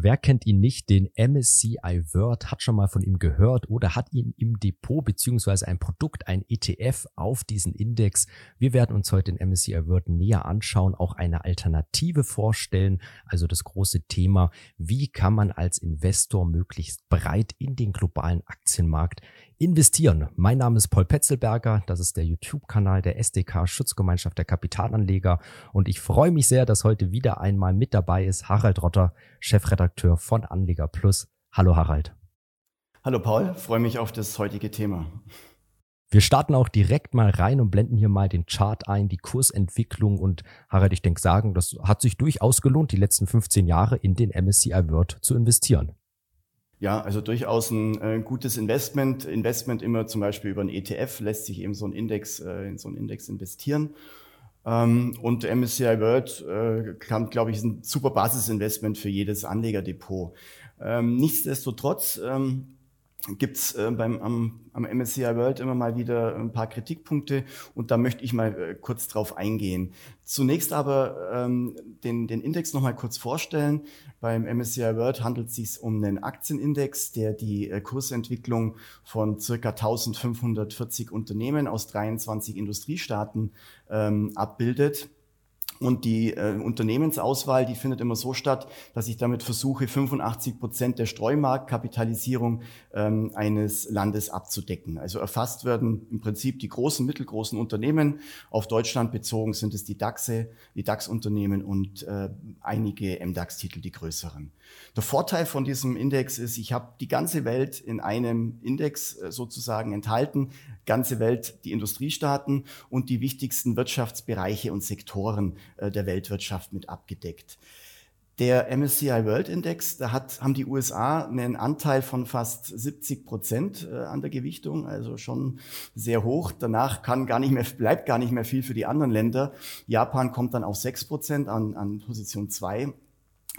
Wer kennt ihn nicht? Den MSCI World hat schon mal von ihm gehört oder hat ihn im Depot beziehungsweise ein Produkt, ein ETF auf diesen Index. Wir werden uns heute den MSCI World näher anschauen, auch eine Alternative vorstellen. Also das große Thema, wie kann man als Investor möglichst breit in den globalen Aktienmarkt investieren. Mein Name ist Paul Petzelberger. Das ist der YouTube-Kanal der SDK Schutzgemeinschaft der Kapitalanleger. Und ich freue mich sehr, dass heute wieder einmal mit dabei ist Harald Rotter, Chefredakteur von Anleger Plus. Hallo Harald. Hallo Paul, freue mich auf das heutige Thema. Wir starten auch direkt mal rein und blenden hier mal den Chart ein, die Kursentwicklung und Harald, ich denke sagen, das hat sich durchaus gelohnt, die letzten 15 Jahre in den MSCI World zu investieren. Ja, also durchaus ein äh, gutes Investment. Investment immer zum Beispiel über einen ETF lässt sich eben so ein Index, äh, in so einen Index investieren. Ähm, und MSCI World äh, kann, glaube ich, ist ein super Basisinvestment für jedes Anlegerdepot. Ähm, nichtsdestotrotz ähm, gibt's äh, beim am, am MSCI World immer mal wieder ein paar Kritikpunkte und da möchte ich mal äh, kurz drauf eingehen. Zunächst aber ähm, den, den Index noch mal kurz vorstellen. Beim MSCI World handelt es sich um einen Aktienindex, der die äh, Kursentwicklung von circa 1540 Unternehmen aus 23 Industriestaaten ähm, abbildet. Und die äh, Unternehmensauswahl, die findet immer so statt, dass ich damit versuche, 85 Prozent der Streumarktkapitalisierung ähm, eines Landes abzudecken. Also erfasst werden im Prinzip die großen, mittelgroßen Unternehmen. Auf Deutschland bezogen sind es die DAXe, die DAX-Unternehmen und äh, einige MDAX-Titel, die größeren. Der Vorteil von diesem Index ist, ich habe die ganze Welt in einem Index äh, sozusagen enthalten. Ganze Welt, die Industriestaaten und die wichtigsten Wirtschaftsbereiche und Sektoren äh, der Weltwirtschaft mit abgedeckt. Der MSCI World Index, da hat, haben die USA einen Anteil von fast 70 Prozent äh, an der Gewichtung, also schon sehr hoch. Danach kann gar nicht mehr, bleibt gar nicht mehr viel für die anderen Länder. Japan kommt dann auf 6 Prozent an, an Position 2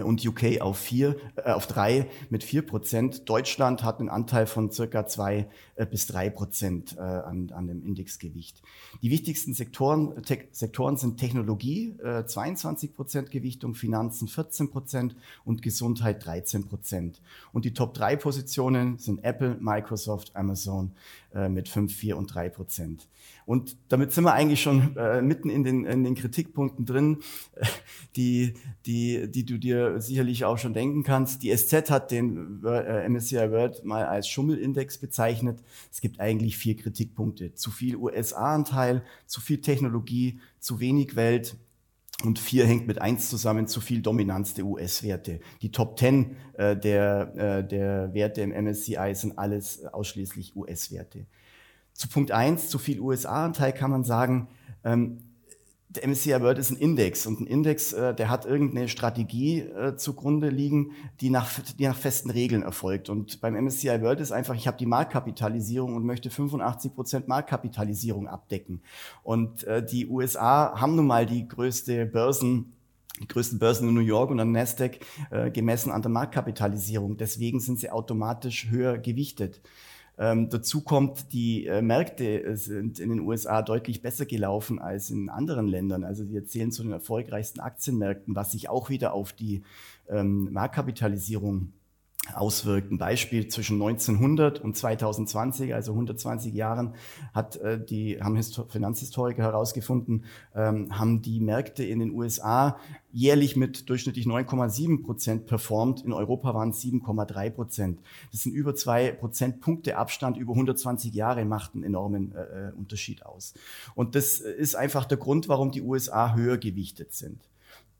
und UK auf vier, äh, auf drei mit vier Prozent. Deutschland hat einen Anteil von circa zwei äh, bis drei Prozent äh, an, an dem Indexgewicht. Die wichtigsten Sektoren, te Sektoren sind Technologie, äh, 22 Prozent Gewichtung, Finanzen 14 Prozent und Gesundheit 13 Prozent. Und die Top drei Positionen sind Apple, Microsoft, Amazon äh, mit fünf, vier und drei Prozent. Und damit sind wir eigentlich schon äh, mitten in den, in den Kritikpunkten drin, die, die, die du dir sicherlich auch schon denken kannst. Die SZ hat den äh, MSCI World mal als Schummelindex bezeichnet. Es gibt eigentlich vier Kritikpunkte. Zu viel USA-Anteil, zu viel Technologie, zu wenig Welt, und vier hängt mit eins zusammen, zu viel Dominanz der US-Werte. Die Top Ten äh, der, äh, der Werte im MSCI sind alles ausschließlich US-Werte. Zu Punkt eins, zu viel USA-Anteil kann man sagen, ähm, der MSCI World ist ein Index und ein Index, äh, der hat irgendeine Strategie äh, zugrunde liegen, die nach, die nach festen Regeln erfolgt. Und beim MSCI World ist einfach, ich habe die Marktkapitalisierung und möchte 85 Prozent Marktkapitalisierung abdecken. Und äh, die USA haben nun mal die größte Börsen die größten Börsen in New York und an Nasdaq äh, gemessen an der Marktkapitalisierung. Deswegen sind sie automatisch höher gewichtet. Ähm, dazu kommt, die äh, Märkte sind in den USA deutlich besser gelaufen als in anderen Ländern. Also die erzählen zu den erfolgreichsten Aktienmärkten, was sich auch wieder auf die ähm, Marktkapitalisierung auswirkt. Ein Beispiel zwischen 1900 und 2020, also 120 Jahren, hat äh, die haben Histo Finanzhistoriker herausgefunden, ähm, haben die Märkte in den USA jährlich mit durchschnittlich 9,7 Prozent performt. In Europa waren es 7,3 Prozent. Das sind über zwei Prozentpunkte Abstand über 120 Jahre macht einen enormen äh, äh, Unterschied aus. Und das ist einfach der Grund, warum die USA höher gewichtet sind.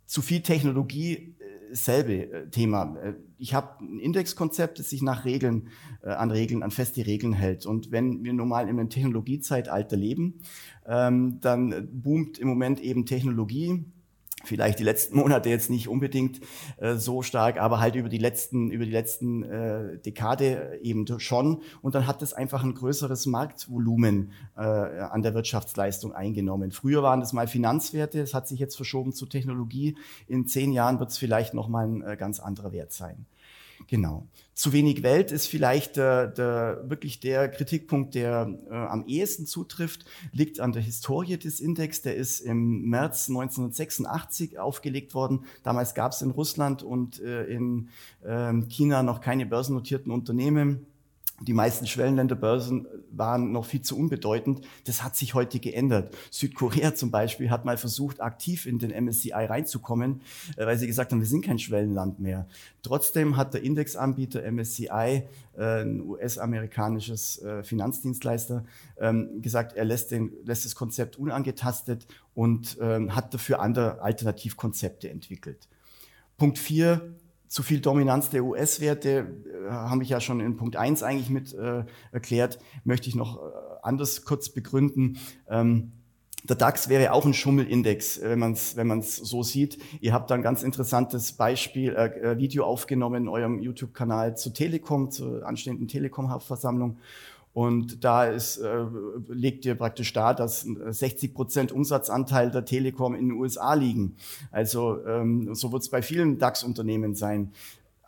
Zu viel Technologie selbe äh, Thema. Äh, ich habe ein Indexkonzept, das sich nach Regeln, äh, an Regeln, an feste Regeln hält. Und wenn wir nun mal in einem Technologiezeitalter leben, ähm, dann boomt im Moment eben Technologie vielleicht die letzten Monate jetzt nicht unbedingt äh, so stark, aber halt über die letzten über die letzten äh, Dekade eben schon und dann hat es einfach ein größeres Marktvolumen äh, an der Wirtschaftsleistung eingenommen. Früher waren das mal Finanzwerte, es hat sich jetzt verschoben zu Technologie. In zehn Jahren wird es vielleicht noch mal ein äh, ganz anderer Wert sein. Genau. Zu wenig Welt ist vielleicht der, der, wirklich der Kritikpunkt, der äh, am ehesten zutrifft, liegt an der Historie des Index. Der ist im März 1986 aufgelegt worden. Damals gab es in Russland und äh, in äh, China noch keine börsennotierten Unternehmen. Die meisten Schwellenländerbörsen waren noch viel zu unbedeutend. Das hat sich heute geändert. Südkorea zum Beispiel hat mal versucht, aktiv in den MSCI reinzukommen, äh, weil sie gesagt haben, wir sind kein Schwellenland mehr. Trotzdem hat der Indexanbieter MSCI, äh, ein US-amerikanisches äh, Finanzdienstleister, ähm, gesagt, er lässt, den, lässt das Konzept unangetastet und ähm, hat dafür andere Alternativkonzepte entwickelt. Punkt vier zu viel Dominanz der US-Werte, äh, habe ich ja schon in Punkt 1 eigentlich mit äh, erklärt, möchte ich noch äh, anders kurz begründen. Ähm, der DAX wäre auch ein Schummelindex, äh, wenn man es wenn man's so sieht. Ihr habt da ein ganz interessantes Beispiel, äh, Video aufgenommen in eurem YouTube-Kanal zu Telekom, zur anstehenden Telekom-Hauptversammlung. Und da ist, äh, legt ihr praktisch da, dass 60 Prozent Umsatzanteil der Telekom in den USA liegen. Also ähm, so wird es bei vielen DAX-Unternehmen sein.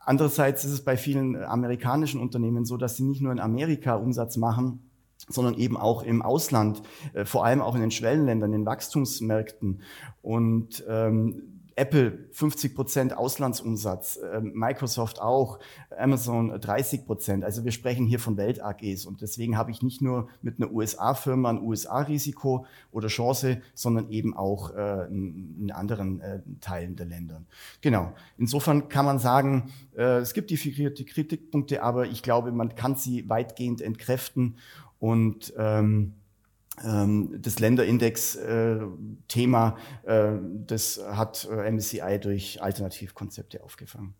Andererseits ist es bei vielen amerikanischen Unternehmen so, dass sie nicht nur in Amerika Umsatz machen, sondern eben auch im Ausland, äh, vor allem auch in den Schwellenländern, in Wachstumsmärkten. Und ähm, Apple 50 Prozent Auslandsumsatz, äh, Microsoft auch, Amazon 30 Prozent. Also wir sprechen hier von Welt-AGs und deswegen habe ich nicht nur mit einer USA-Firma ein USA-Risiko oder Chance, sondern eben auch äh, in anderen äh, Teilen der Länder. Genau. Insofern kann man sagen, äh, es gibt die, Kritikpunkte, aber ich glaube, man kann sie weitgehend entkräften und ähm, ähm, das Länderindex-Thema, äh, das hat äh, MSCI durch Alternativkonzepte aufgefangen.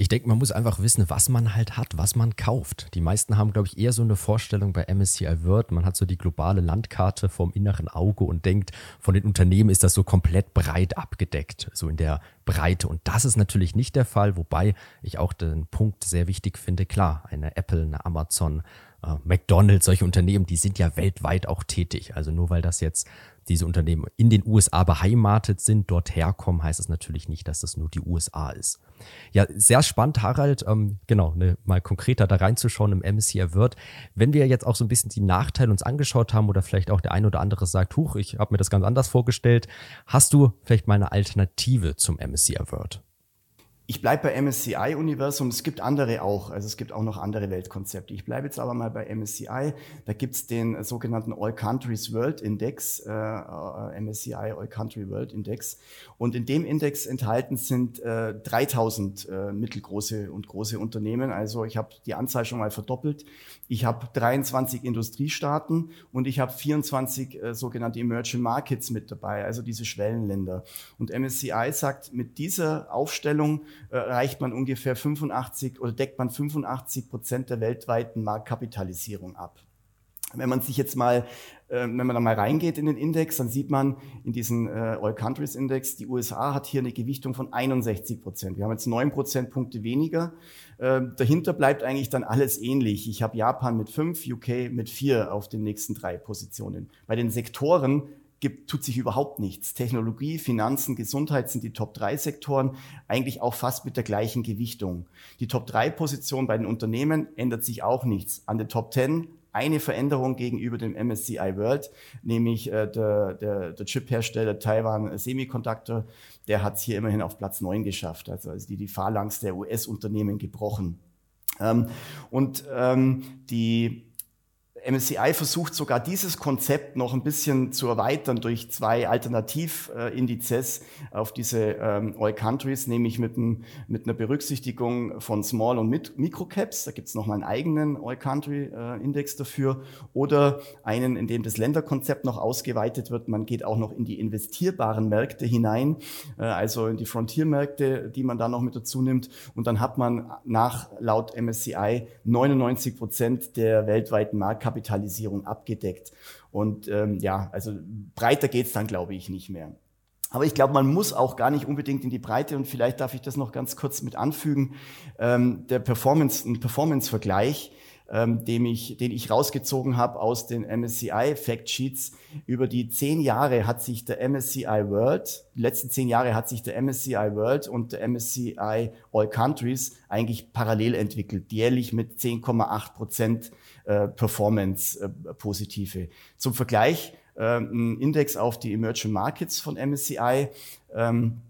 Ich denke, man muss einfach wissen, was man halt hat, was man kauft. Die meisten haben, glaube ich, eher so eine Vorstellung bei MSCI World. Man hat so die globale Landkarte vom inneren Auge und denkt, von den Unternehmen ist das so komplett breit abgedeckt, so in der Breite. Und das ist natürlich nicht der Fall, wobei ich auch den Punkt sehr wichtig finde. Klar, eine Apple, eine Amazon, äh, McDonald's, solche Unternehmen, die sind ja weltweit auch tätig. Also nur weil das jetzt diese Unternehmen in den USA beheimatet sind, dort herkommen, heißt es natürlich nicht, dass das nur die USA ist. Ja, sehr spannend, Harald, ähm, genau, ne, mal konkreter da reinzuschauen im MSCI World. Wenn wir jetzt auch so ein bisschen die Nachteile uns angeschaut haben oder vielleicht auch der ein oder andere sagt, huch, ich habe mir das ganz anders vorgestellt, hast du vielleicht mal eine Alternative zum MSCI World? Ich bleibe bei MSCI-Universum. Es gibt andere auch. Also es gibt auch noch andere Weltkonzepte. Ich bleibe jetzt aber mal bei MSCI. Da gibt es den sogenannten All Countries World Index, äh, äh MSCI All Country World Index. Und in dem Index enthalten sind äh, 3000 äh, mittelgroße und große Unternehmen. Also ich habe die Anzahl schon mal verdoppelt. Ich habe 23 Industriestaaten und ich habe 24 äh, sogenannte Emerging Markets mit dabei, also diese Schwellenländer. Und MSCI sagt, mit dieser Aufstellung erreicht man ungefähr 85 oder deckt man 85 Prozent der weltweiten Marktkapitalisierung ab. Wenn man sich jetzt mal, äh, wenn man da mal reingeht in den Index, dann sieht man in diesen äh, All Countries Index, die USA hat hier eine Gewichtung von 61 Prozent. Wir haben jetzt neun Prozentpunkte weniger. Äh, dahinter bleibt eigentlich dann alles ähnlich. Ich habe Japan mit fünf, UK mit vier auf den nächsten drei Positionen. Bei den Sektoren gibt, tut sich überhaupt nichts. Technologie, Finanzen, Gesundheit sind die Top 3 Sektoren, eigentlich auch fast mit der gleichen Gewichtung. Die Top 3 Position bei den Unternehmen ändert sich auch nichts. An der Top 10 eine Veränderung gegenüber dem MSCI World, nämlich äh, der, der, der Chip-Hersteller Taiwan Semiconductor, der hat es hier immerhin auf Platz 9 geschafft, also, also die, die Phalanx der US-Unternehmen gebrochen. Ähm, und ähm, die MSCI versucht sogar dieses Konzept noch ein bisschen zu erweitern durch zwei Alternativindizes auf diese ähm, All Countries, nämlich mit, ein, mit einer Berücksichtigung von Small- und Microcaps. Da gibt es nochmal einen eigenen All Country äh, Index dafür. Oder einen, in dem das Länderkonzept noch ausgeweitet wird. Man geht auch noch in die investierbaren Märkte hinein, äh, also in die Frontiermärkte, die man da noch mit dazu nimmt. Und dann hat man nach laut MSCI 99 Prozent der weltweiten Marktkapitalisierung Marktkapitalisierung abgedeckt. Und ähm, ja, also breiter geht's dann, glaube ich, nicht mehr. Aber ich glaube, man muss auch gar nicht unbedingt in die Breite und vielleicht darf ich das noch ganz kurz mit anfügen. Ähm, der Performance, ein Performance-Vergleich ähm, dem ich, den ich rausgezogen habe aus den MSCI Factsheets. Über die zehn Jahre hat sich der MSCI World, die letzten zehn Jahre hat sich der MSCI World und der MSCI All Countries eigentlich parallel entwickelt, jährlich mit 10,8 Prozent äh, Performance äh. Zum Vergleich, äh, ein Index auf die Emerging Markets von MSCI, ähm,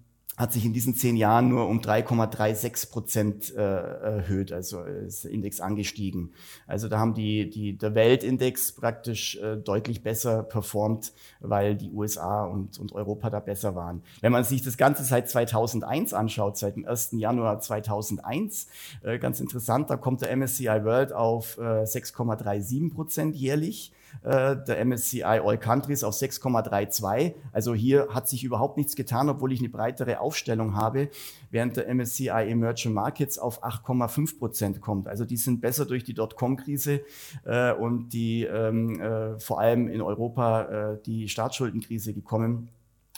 hat sich in diesen zehn Jahren nur um 3,36 Prozent äh, erhöht, also ist der Index angestiegen. Also da haben die, die, der Weltindex praktisch äh, deutlich besser performt, weil die USA und, und Europa da besser waren. Wenn man sich das Ganze seit 2001 anschaut, seit dem 1. Januar 2001, äh, ganz interessant, da kommt der MSCI World auf äh, 6,37 Prozent jährlich äh, der MSCI All Countries auf 6,32. Also hier hat sich überhaupt nichts getan, obwohl ich eine breitere Aufstellung habe, während der MSCI Emerging Markets auf 8,5 Prozent kommt. Also die sind besser durch die Dotcom-Krise äh, und die ähm, äh, vor allem in Europa äh, die Staatsschuldenkrise gekommen.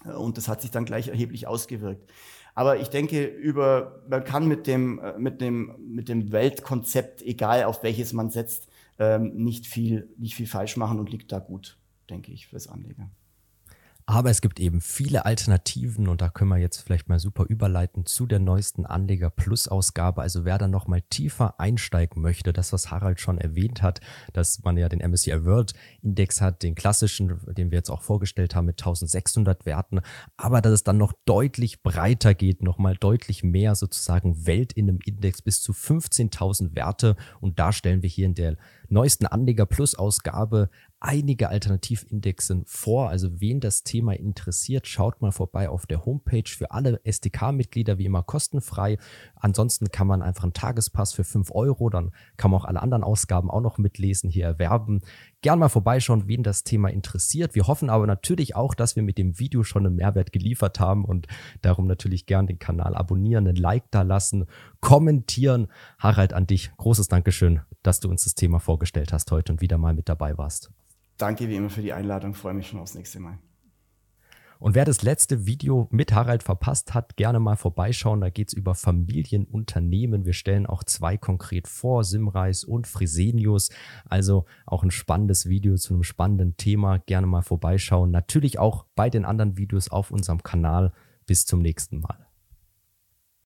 Äh, und das hat sich dann gleich erheblich ausgewirkt. Aber ich denke, über, man kann mit dem, mit dem, mit dem Weltkonzept, egal auf welches man setzt, ähm, nicht, viel, nicht viel falsch machen und liegt da gut, denke ich, fürs Anleger. Aber es gibt eben viele Alternativen und da können wir jetzt vielleicht mal super überleiten zu der neuesten Anleger Plus Ausgabe. Also wer da noch mal tiefer einsteigen möchte, das was Harald schon erwähnt hat, dass man ja den MSCI World Index hat, den klassischen, den wir jetzt auch vorgestellt haben mit 1600 Werten, aber dass es dann noch deutlich breiter geht, noch mal deutlich mehr sozusagen Welt in einem Index bis zu 15.000 Werte und da stellen wir hier in der neuesten Anleger Plus Ausgabe einige Alternativindexen vor. Also wen das Thema interessiert, schaut mal vorbei auf der Homepage für alle SDK-Mitglieder wie immer kostenfrei. Ansonsten kann man einfach einen Tagespass für fünf Euro, dann kann man auch alle anderen Ausgaben auch noch mitlesen, hier erwerben. Gern mal vorbeischauen, wen das Thema interessiert. Wir hoffen aber natürlich auch, dass wir mit dem Video schon einen Mehrwert geliefert haben und darum natürlich gern den Kanal abonnieren, einen Like da lassen, kommentieren. Harald, an dich großes Dankeschön, dass du uns das Thema vorgestellt hast heute und wieder mal mit dabei warst. Danke wie immer für die Einladung, freue mich schon aufs nächste Mal. Und wer das letzte Video mit Harald verpasst hat, gerne mal vorbeischauen. Da geht es über Familienunternehmen. Wir stellen auch zwei konkret vor, Simreis und Fresenius. Also auch ein spannendes Video zu einem spannenden Thema. Gerne mal vorbeischauen. Natürlich auch bei den anderen Videos auf unserem Kanal. Bis zum nächsten Mal.